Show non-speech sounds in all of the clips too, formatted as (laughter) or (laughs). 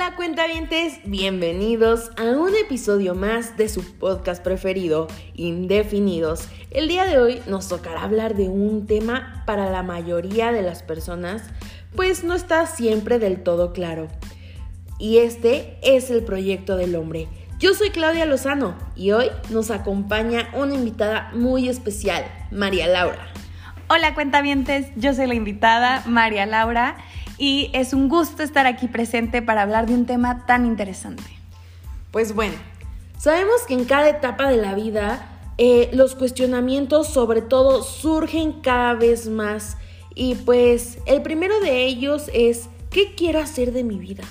Hola cuentavientes, bienvenidos a un episodio más de su podcast preferido, Indefinidos. El día de hoy nos tocará hablar de un tema para la mayoría de las personas, pues no está siempre del todo claro. Y este es el proyecto del hombre. Yo soy Claudia Lozano y hoy nos acompaña una invitada muy especial, María Laura. Hola cuentavientes, yo soy la invitada María Laura y es un gusto estar aquí presente para hablar de un tema tan interesante. Pues bueno, sabemos que en cada etapa de la vida eh, los cuestionamientos sobre todo surgen cada vez más y pues el primero de ellos es ¿qué quiero hacer de mi vida?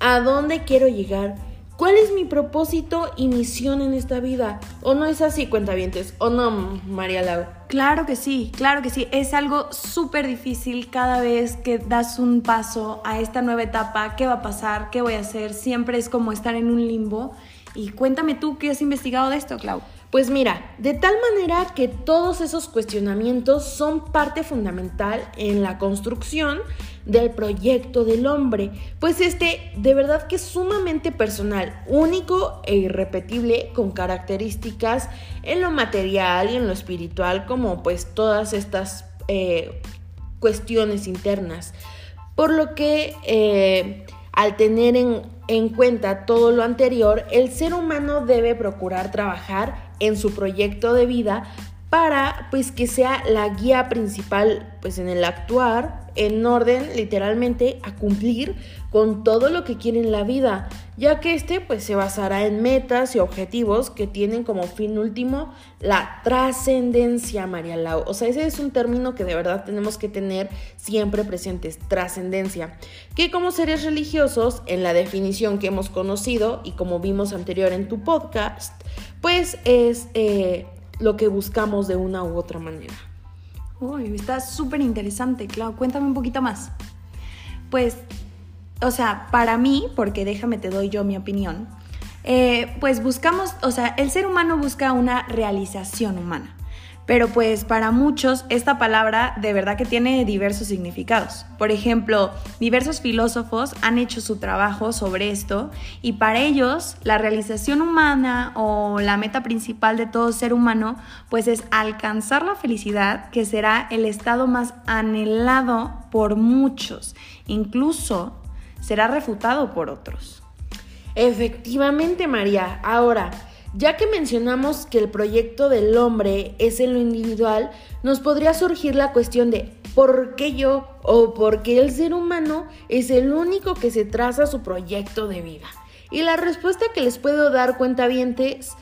¿A dónde quiero llegar? ¿Cuál es mi propósito y misión en esta vida? ¿O no es así, cuentavientes? ¿O no, María Lau? Claro que sí, claro que sí. Es algo súper difícil cada vez que das un paso a esta nueva etapa. ¿Qué va a pasar? ¿Qué voy a hacer? Siempre es como estar en un limbo. Y cuéntame tú qué has investigado de esto, Clau. Pues mira, de tal manera que todos esos cuestionamientos son parte fundamental en la construcción del proyecto del hombre, pues este de verdad que es sumamente personal, único e irrepetible, con características en lo material y en lo espiritual, como pues todas estas eh, cuestiones internas. Por lo que eh, al tener en, en cuenta todo lo anterior, el ser humano debe procurar trabajar en su proyecto de vida para pues que sea la guía principal pues en el actuar en orden literalmente a cumplir con todo lo que quiere en la vida, ya que este pues se basará en metas y objetivos que tienen como fin último la trascendencia, María Lau. O sea, ese es un término que de verdad tenemos que tener siempre presentes, trascendencia, que como seres religiosos, en la definición que hemos conocido y como vimos anterior en tu podcast, pues es eh, lo que buscamos de una u otra manera. Uy, está súper interesante, Clau. Cuéntame un poquito más. Pues, o sea, para mí, porque déjame te doy yo mi opinión, eh, pues buscamos, o sea, el ser humano busca una realización humana. Pero pues para muchos esta palabra de verdad que tiene diversos significados. Por ejemplo, diversos filósofos han hecho su trabajo sobre esto y para ellos la realización humana o la meta principal de todo ser humano pues es alcanzar la felicidad que será el estado más anhelado por muchos, incluso será refutado por otros. Efectivamente, María. Ahora, ya que mencionamos que el proyecto del hombre es en lo individual, nos podría surgir la cuestión de ¿por qué yo o por qué el ser humano es el único que se traza su proyecto de vida? Y la respuesta que les puedo dar cuentavientes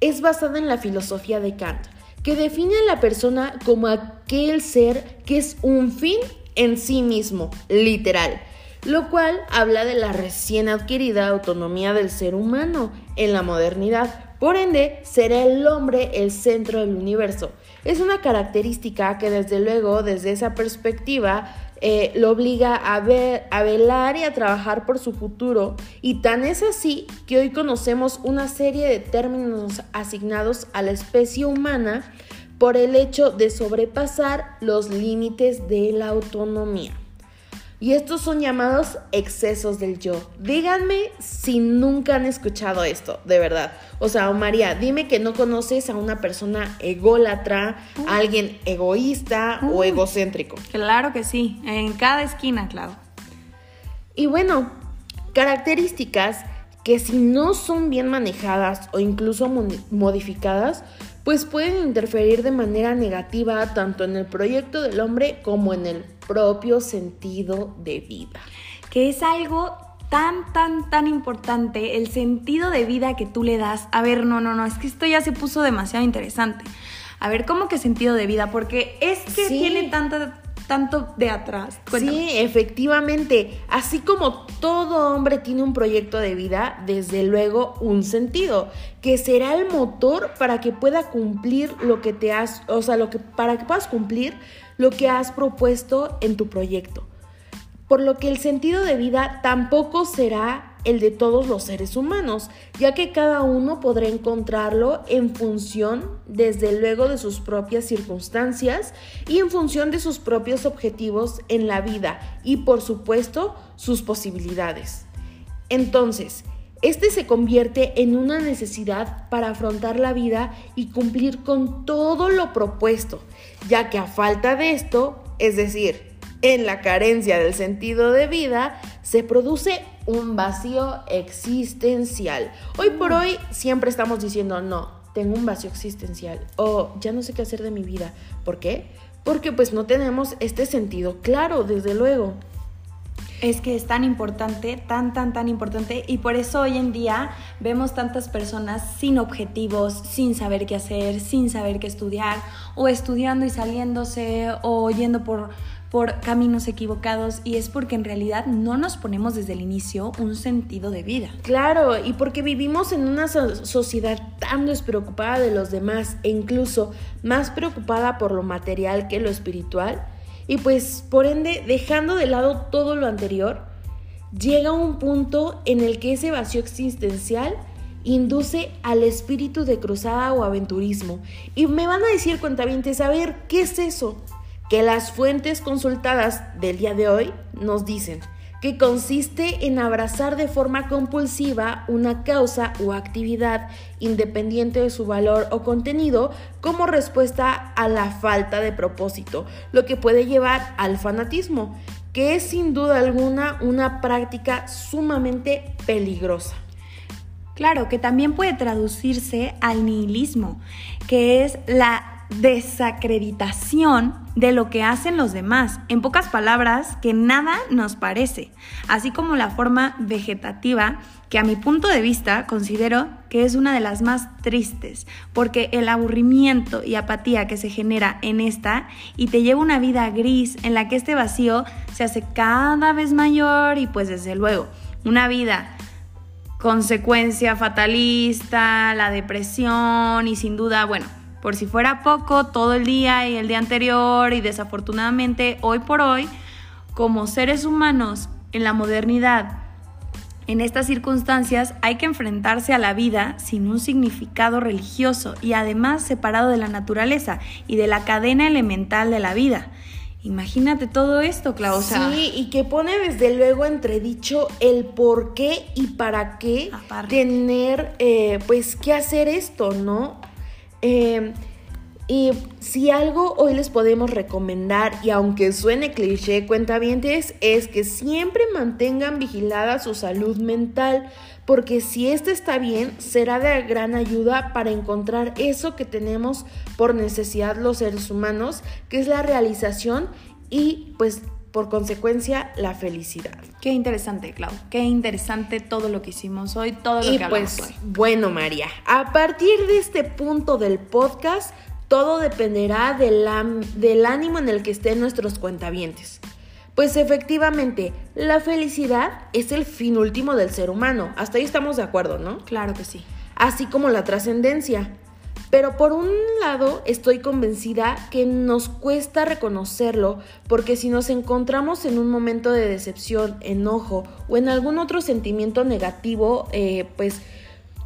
es basada en la filosofía de Kant, que define a la persona como aquel ser que es un fin en sí mismo, literal lo cual habla de la recién adquirida autonomía del ser humano en la modernidad, por ende, será el hombre el centro del universo. Es una característica que desde luego, desde esa perspectiva, eh, lo obliga a, ver, a velar y a trabajar por su futuro. Y tan es así que hoy conocemos una serie de términos asignados a la especie humana por el hecho de sobrepasar los límites de la autonomía. Y estos son llamados excesos del yo. Díganme si nunca han escuchado esto, de verdad. O sea, María, dime que no conoces a una persona ególatra, a alguien egoísta o egocéntrico. Claro que sí, en cada esquina, claro. Y bueno, características que si no son bien manejadas o incluso modificadas, pues pueden interferir de manera negativa tanto en el proyecto del hombre como en el propio sentido de vida. Que es algo tan, tan, tan importante, el sentido de vida que tú le das. A ver, no, no, no, es que esto ya se puso demasiado interesante. A ver, ¿cómo que sentido de vida? Porque es que tiene tanta tanto de atrás. Sí, efectivamente. Así como todo hombre tiene un proyecto de vida, desde luego un sentido, que será el motor para que pueda cumplir lo que te has, o sea, lo que para que puedas cumplir lo que has propuesto en tu proyecto. Por lo que el sentido de vida tampoco será el de todos los seres humanos, ya que cada uno podrá encontrarlo en función, desde luego, de sus propias circunstancias y en función de sus propios objetivos en la vida y, por supuesto, sus posibilidades. Entonces, este se convierte en una necesidad para afrontar la vida y cumplir con todo lo propuesto, ya que a falta de esto, es decir, en la carencia del sentido de vida, se produce un vacío existencial. Hoy por hoy siempre estamos diciendo, no, tengo un vacío existencial o ya no sé qué hacer de mi vida. ¿Por qué? Porque pues no tenemos este sentido claro, desde luego. Es que es tan importante, tan, tan, tan importante. Y por eso hoy en día vemos tantas personas sin objetivos, sin saber qué hacer, sin saber qué estudiar, o estudiando y saliéndose, o yendo por por caminos equivocados y es porque en realidad no nos ponemos desde el inicio un sentido de vida. Claro, y porque vivimos en una sociedad tan despreocupada de los demás e incluso más preocupada por lo material que lo espiritual, y pues por ende dejando de lado todo lo anterior, llega un punto en el que ese vacío existencial induce al espíritu de cruzada o aventurismo. Y me van a decir cuentavientes, a ver, ¿qué es eso? que las fuentes consultadas del día de hoy nos dicen que consiste en abrazar de forma compulsiva una causa o actividad independiente de su valor o contenido como respuesta a la falta de propósito, lo que puede llevar al fanatismo, que es sin duda alguna una práctica sumamente peligrosa. Claro, que también puede traducirse al nihilismo, que es la desacreditación de lo que hacen los demás. En pocas palabras, que nada nos parece. Así como la forma vegetativa, que a mi punto de vista considero que es una de las más tristes, porque el aburrimiento y apatía que se genera en esta y te lleva una vida gris en la que este vacío se hace cada vez mayor y pues desde luego, una vida consecuencia fatalista, la depresión y sin duda, bueno, por si fuera poco, todo el día y el día anterior y desafortunadamente hoy por hoy, como seres humanos en la modernidad, en estas circunstancias hay que enfrentarse a la vida sin un significado religioso y además separado de la naturaleza y de la cadena elemental de la vida. Imagínate todo esto, Klaus. Sí, y que pone desde luego entredicho el por qué y para qué tener, eh, pues, que hacer esto, ¿no? Em, y si algo hoy les podemos recomendar, y aunque suene cliché, cuentavientes, es que siempre mantengan vigilada su salud mental, porque si esta está bien, será de gran ayuda para encontrar eso que tenemos por necesidad los seres humanos, que es la realización y pues por consecuencia la felicidad. Qué interesante, Clau. Qué interesante todo lo que hicimos hoy, todo lo y que pues, Bueno, María, a partir de este punto del podcast, todo dependerá del, del ánimo en el que estén nuestros cuentavientes. Pues efectivamente, la felicidad es el fin último del ser humano. Hasta ahí estamos de acuerdo, ¿no? Claro que sí. Así como la trascendencia. Pero por un lado estoy convencida que nos cuesta reconocerlo porque si nos encontramos en un momento de decepción, enojo o en algún otro sentimiento negativo, eh, pues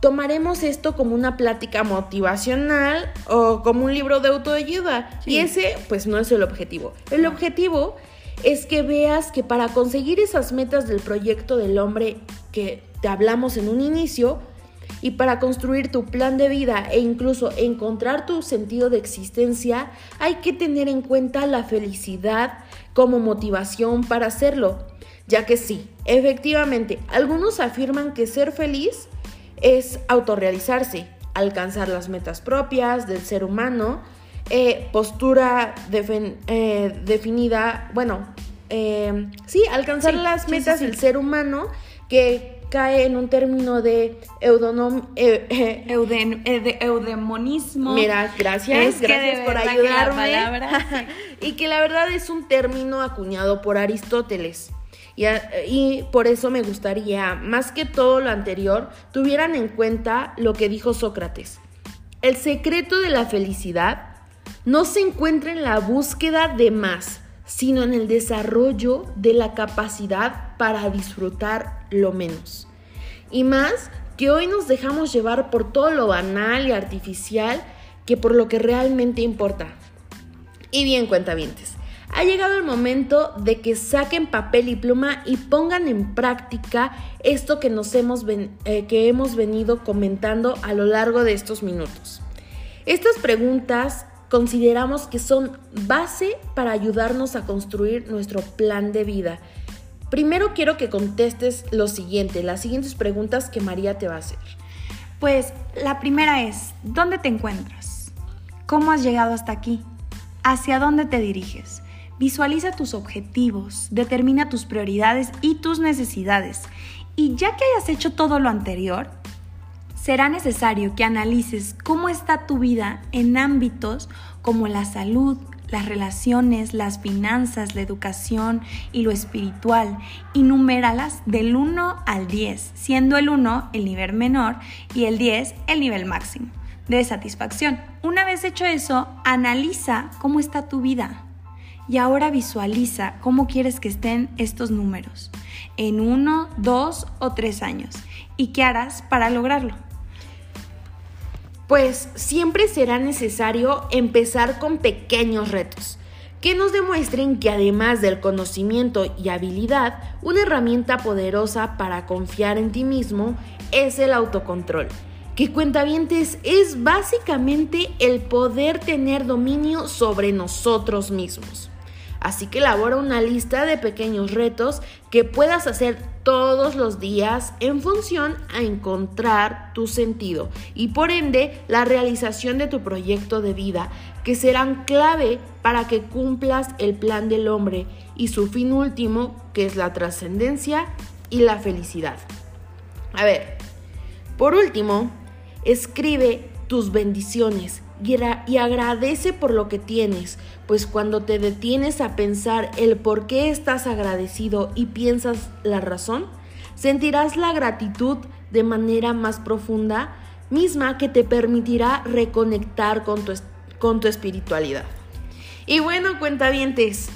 tomaremos esto como una plática motivacional o como un libro de autoayuda. Y ese pues no es el objetivo. El objetivo es que veas que para conseguir esas metas del proyecto del hombre que te hablamos en un inicio, y para construir tu plan de vida e incluso encontrar tu sentido de existencia, hay que tener en cuenta la felicidad como motivación para hacerlo. Ya que sí, efectivamente, algunos afirman que ser feliz es autorrealizarse, alcanzar las metas propias del ser humano, eh, postura eh, definida, bueno, eh, sí, alcanzar las metas del ser humano que cae en un término de eudonom, eh, eh, eh, de eudemonismo. Mira, gracias, gracias por ayudarme. (laughs) y que la verdad es un término acuñado por Aristóteles. Y, y, por eso me gustaría, más que todo lo anterior, tuvieran en cuenta lo que dijo Sócrates. El secreto de la felicidad no se encuentra en la búsqueda de más, sino en el desarrollo de la capacidad para disfrutar lo menos. Y más que hoy nos dejamos llevar por todo lo banal y artificial que por lo que realmente importa. Y bien, cuentavientes, ha llegado el momento de que saquen papel y pluma y pongan en práctica esto que, nos hemos, eh, que hemos venido comentando a lo largo de estos minutos. Estas preguntas consideramos que son base para ayudarnos a construir nuestro plan de vida. Primero quiero que contestes lo siguiente, las siguientes preguntas que María te va a hacer. Pues la primera es, ¿dónde te encuentras? ¿Cómo has llegado hasta aquí? ¿Hacia dónde te diriges? Visualiza tus objetivos, determina tus prioridades y tus necesidades. Y ya que hayas hecho todo lo anterior, será necesario que analices cómo está tu vida en ámbitos como la salud, las relaciones, las finanzas, la educación y lo espiritual, y numéralas del 1 al 10, siendo el 1 el nivel menor y el 10 el nivel máximo de satisfacción. Una vez hecho eso, analiza cómo está tu vida. Y ahora visualiza cómo quieres que estén estos números en uno, dos o tres años y qué harás para lograrlo. Pues siempre será necesario empezar con pequeños retos que nos demuestren que además del conocimiento y habilidad, una herramienta poderosa para confiar en ti mismo es el autocontrol. Que cuentavientes es básicamente el poder tener dominio sobre nosotros mismos. Así que elabora una lista de pequeños retos que puedas hacer todos los días en función a encontrar tu sentido y por ende la realización de tu proyecto de vida que serán clave para que cumplas el plan del hombre y su fin último que es la trascendencia y la felicidad. A ver, por último, escribe tus bendiciones y, agradece por lo que tienes, pues cuando te detienes a pensar el por qué estás agradecido y piensas la razón, sentirás la gratitud de manera más profunda, misma que te permitirá reconectar con tu, con tu espiritualidad. Y bueno, cuentavientes,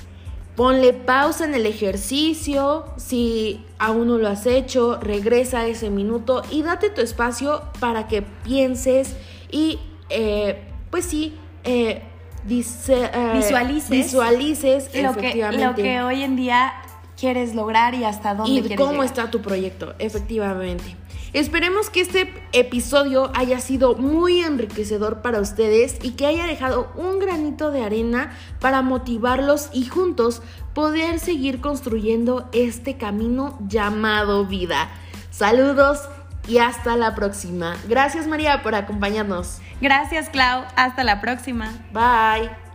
ponle pausa en el ejercicio, si aún no lo has hecho, regresa ese minuto y date tu espacio para que pienses y eh, pues sí, eh, dice, eh, visualices, visualices lo que, lo que hoy en día quieres lograr y hasta dónde y cómo está tu proyecto, efectivamente. Esperemos que este episodio haya sido muy enriquecedor para ustedes y que haya dejado un granito de arena para motivarlos y juntos poder seguir construyendo este camino llamado vida. Saludos y hasta la próxima. Gracias María por acompañarnos. Gracias Clau, hasta la próxima. Bye.